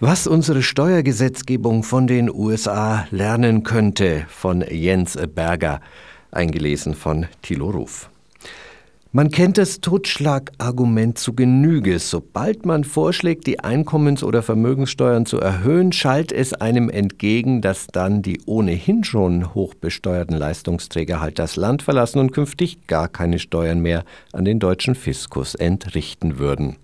Was unsere Steuergesetzgebung von den USA lernen könnte, von Jens Berger, eingelesen von Thilo Ruf. Man kennt das Totschlagargument zu Genüge. Sobald man vorschlägt, die Einkommens- oder Vermögenssteuern zu erhöhen, schallt es einem entgegen, dass dann die ohnehin schon hochbesteuerten Leistungsträger halt das Land verlassen und künftig gar keine Steuern mehr an den deutschen Fiskus entrichten würden.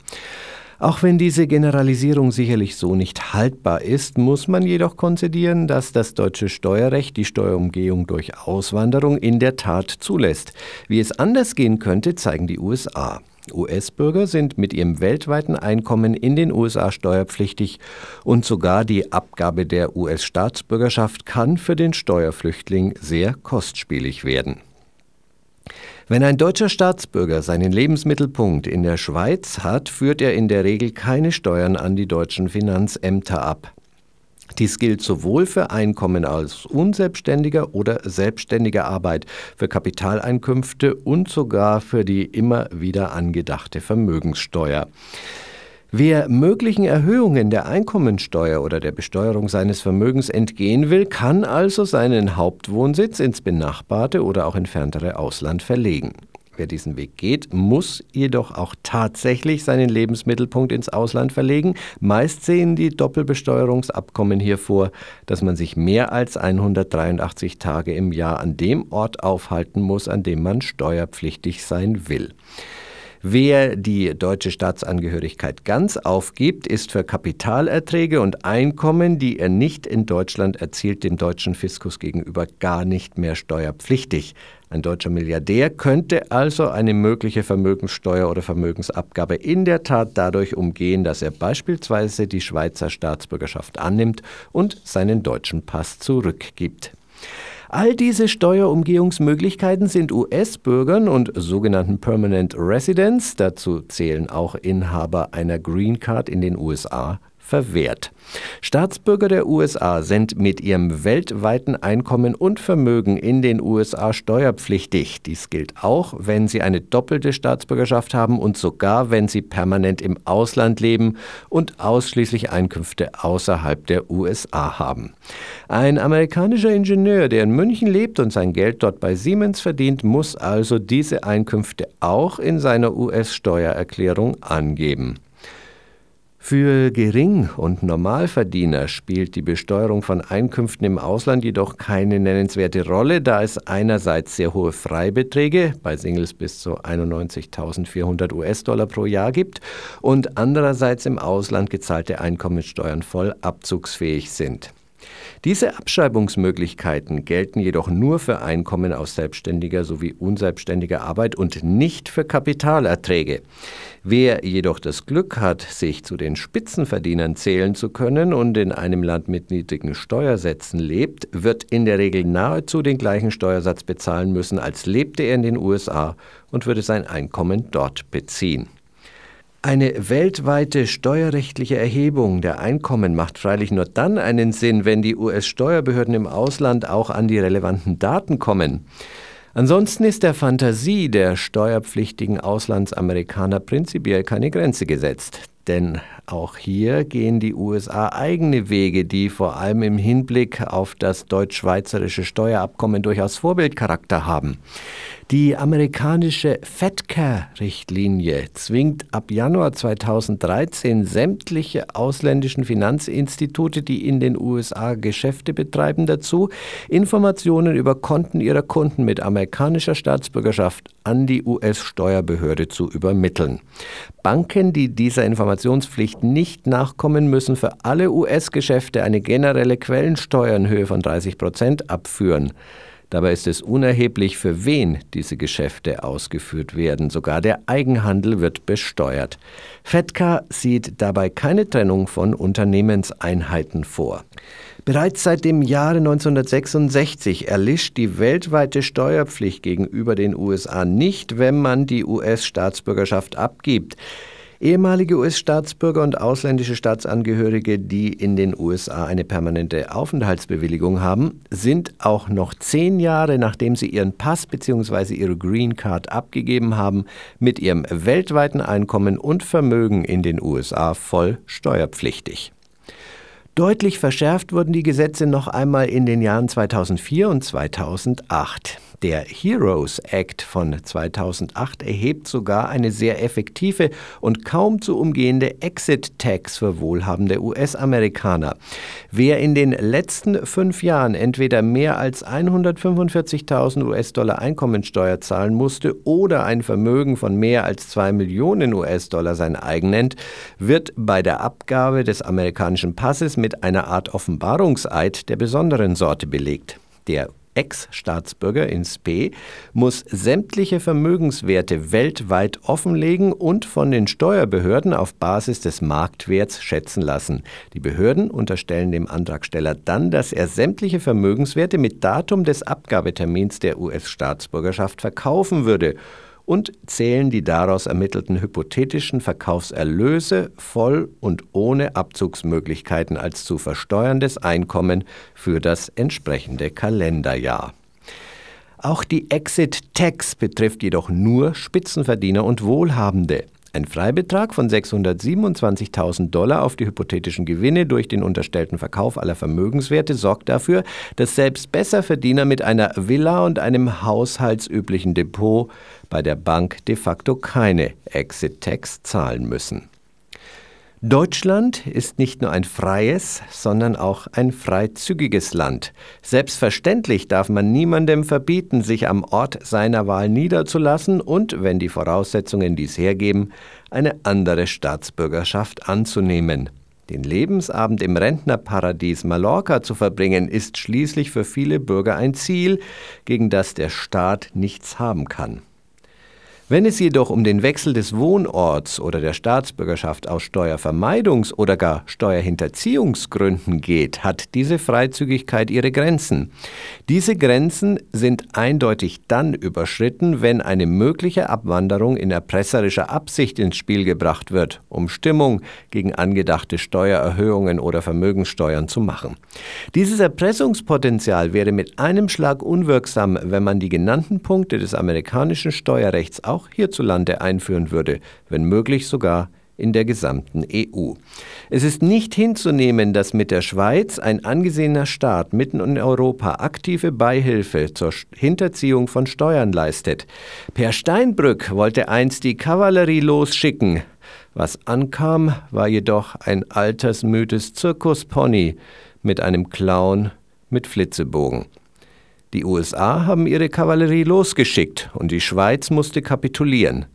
Auch wenn diese Generalisierung sicherlich so nicht haltbar ist, muss man jedoch konzidieren, dass das deutsche Steuerrecht die Steuerumgehung durch Auswanderung in der Tat zulässt. Wie es anders gehen könnte, zeigen die USA. US-Bürger sind mit ihrem weltweiten Einkommen in den USA steuerpflichtig und sogar die Abgabe der US-Staatsbürgerschaft kann für den Steuerflüchtling sehr kostspielig werden. Wenn ein deutscher Staatsbürger seinen Lebensmittelpunkt in der Schweiz hat, führt er in der Regel keine Steuern an die deutschen Finanzämter ab. Dies gilt sowohl für Einkommen aus unselbstständiger oder selbstständiger Arbeit, für Kapitaleinkünfte und sogar für die immer wieder angedachte Vermögenssteuer. Wer möglichen Erhöhungen der Einkommensteuer oder der Besteuerung seines Vermögens entgehen will, kann also seinen Hauptwohnsitz ins benachbarte oder auch entferntere Ausland verlegen. Wer diesen Weg geht, muss jedoch auch tatsächlich seinen Lebensmittelpunkt ins Ausland verlegen. Meist sehen die Doppelbesteuerungsabkommen hier vor, dass man sich mehr als 183 Tage im Jahr an dem Ort aufhalten muss, an dem man steuerpflichtig sein will. Wer die deutsche Staatsangehörigkeit ganz aufgibt, ist für Kapitalerträge und Einkommen, die er nicht in Deutschland erzielt, dem deutschen Fiskus gegenüber gar nicht mehr steuerpflichtig. Ein deutscher Milliardär könnte also eine mögliche Vermögenssteuer oder Vermögensabgabe in der Tat dadurch umgehen, dass er beispielsweise die Schweizer Staatsbürgerschaft annimmt und seinen deutschen Pass zurückgibt. All diese Steuerumgehungsmöglichkeiten sind US-Bürgern und sogenannten Permanent Residents, dazu zählen auch Inhaber einer Green Card in den USA, verwehrt. Staatsbürger der USA sind mit ihrem weltweiten Einkommen und Vermögen in den USA steuerpflichtig. Dies gilt auch, wenn sie eine doppelte Staatsbürgerschaft haben und sogar, wenn sie permanent im Ausland leben und ausschließlich Einkünfte außerhalb der USA haben. Ein amerikanischer Ingenieur, der in München lebt und sein Geld dort bei Siemens verdient, muss also diese Einkünfte auch in seiner US-Steuererklärung angeben. Für Gering- und Normalverdiener spielt die Besteuerung von Einkünften im Ausland jedoch keine nennenswerte Rolle, da es einerseits sehr hohe Freibeträge bei Singles bis zu 91.400 US-Dollar pro Jahr gibt und andererseits im Ausland gezahlte Einkommenssteuern voll abzugsfähig sind. Diese Abschreibungsmöglichkeiten gelten jedoch nur für Einkommen aus selbstständiger sowie unselbstständiger Arbeit und nicht für Kapitalerträge. Wer jedoch das Glück hat, sich zu den Spitzenverdienern zählen zu können und in einem Land mit niedrigen Steuersätzen lebt, wird in der Regel nahezu den gleichen Steuersatz bezahlen müssen, als lebte er in den USA und würde sein Einkommen dort beziehen. Eine weltweite steuerrechtliche Erhebung der Einkommen macht freilich nur dann einen Sinn, wenn die US-Steuerbehörden im Ausland auch an die relevanten Daten kommen. Ansonsten ist der Fantasie der steuerpflichtigen Auslandsamerikaner prinzipiell keine Grenze gesetzt. Denn auch hier gehen die USA eigene Wege, die vor allem im Hinblick auf das deutsch-schweizerische Steuerabkommen durchaus Vorbildcharakter haben. Die amerikanische FedCare-Richtlinie zwingt ab Januar 2013 sämtliche ausländischen Finanzinstitute, die in den USA Geschäfte betreiben, dazu, Informationen über Konten ihrer Kunden mit amerikanischer Staatsbürgerschaft an die US-Steuerbehörde zu übermitteln. Banken, die dieser Informationspflicht nicht nachkommen, müssen für alle US-Geschäfte eine generelle Quellensteuer in Höhe von 30 Prozent abführen. Dabei ist es unerheblich, für wen diese Geschäfte ausgeführt werden. Sogar der Eigenhandel wird besteuert. FEDCA sieht dabei keine Trennung von Unternehmenseinheiten vor. Bereits seit dem Jahre 1966 erlischt die weltweite Steuerpflicht gegenüber den USA nicht, wenn man die US-Staatsbürgerschaft abgibt. Ehemalige US-Staatsbürger und ausländische Staatsangehörige, die in den USA eine permanente Aufenthaltsbewilligung haben, sind auch noch zehn Jahre nachdem sie ihren Pass bzw. ihre Green Card abgegeben haben, mit ihrem weltweiten Einkommen und Vermögen in den USA voll steuerpflichtig. Deutlich verschärft wurden die Gesetze noch einmal in den Jahren 2004 und 2008. Der Heroes Act von 2008 erhebt sogar eine sehr effektive und kaum zu umgehende Exit-Tax für wohlhabende US-Amerikaner. Wer in den letzten fünf Jahren entweder mehr als 145.000 US-Dollar Einkommensteuer zahlen musste oder ein Vermögen von mehr als zwei Millionen US-Dollar sein eigen nennt, wird bei der Abgabe des amerikanischen Passes mit einer Art Offenbarungseid der besonderen Sorte belegt. Der Ex-Staatsbürger in Spe muss sämtliche Vermögenswerte weltweit offenlegen und von den Steuerbehörden auf Basis des Marktwerts schätzen lassen. Die Behörden unterstellen dem Antragsteller dann, dass er sämtliche Vermögenswerte mit Datum des Abgabetermins der US-Staatsbürgerschaft verkaufen würde und zählen die daraus ermittelten hypothetischen Verkaufserlöse voll und ohne Abzugsmöglichkeiten als zu versteuerndes Einkommen für das entsprechende Kalenderjahr. Auch die Exit Tax betrifft jedoch nur Spitzenverdiener und Wohlhabende. Ein Freibetrag von 627.000 Dollar auf die hypothetischen Gewinne durch den unterstellten Verkauf aller Vermögenswerte sorgt dafür, dass selbst Besserverdiener mit einer Villa und einem haushaltsüblichen Depot bei der Bank de facto keine Exit-Tax zahlen müssen. Deutschland ist nicht nur ein freies, sondern auch ein freizügiges Land. Selbstverständlich darf man niemandem verbieten, sich am Ort seiner Wahl niederzulassen und, wenn die Voraussetzungen dies hergeben, eine andere Staatsbürgerschaft anzunehmen. Den Lebensabend im Rentnerparadies Mallorca zu verbringen, ist schließlich für viele Bürger ein Ziel, gegen das der Staat nichts haben kann. Wenn es jedoch um den Wechsel des Wohnorts oder der Staatsbürgerschaft aus Steuervermeidungs- oder gar Steuerhinterziehungsgründen geht, hat diese Freizügigkeit ihre Grenzen. Diese Grenzen sind eindeutig dann überschritten, wenn eine mögliche Abwanderung in erpresserischer Absicht ins Spiel gebracht wird, um Stimmung gegen angedachte Steuererhöhungen oder Vermögenssteuern zu machen. Dieses Erpressungspotenzial wäre mit einem Schlag unwirksam, wenn man die genannten Punkte des amerikanischen Steuerrechts auch hierzulande einführen würde, wenn möglich sogar in der gesamten EU. Es ist nicht hinzunehmen, dass mit der Schweiz ein angesehener Staat mitten in Europa aktive Beihilfe zur Hinterziehung von Steuern leistet. Per Steinbrück wollte einst die Kavallerie losschicken. Was ankam, war jedoch ein altersmüdes Zirkuspony mit einem Clown mit Flitzebogen. Die USA haben ihre Kavallerie losgeschickt und die Schweiz musste kapitulieren.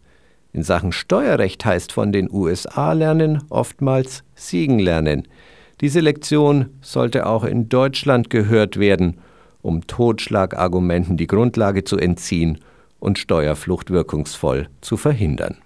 In Sachen Steuerrecht heißt von den USA lernen oftmals siegen lernen. Diese Lektion sollte auch in Deutschland gehört werden, um Totschlagargumenten die Grundlage zu entziehen und Steuerflucht wirkungsvoll zu verhindern.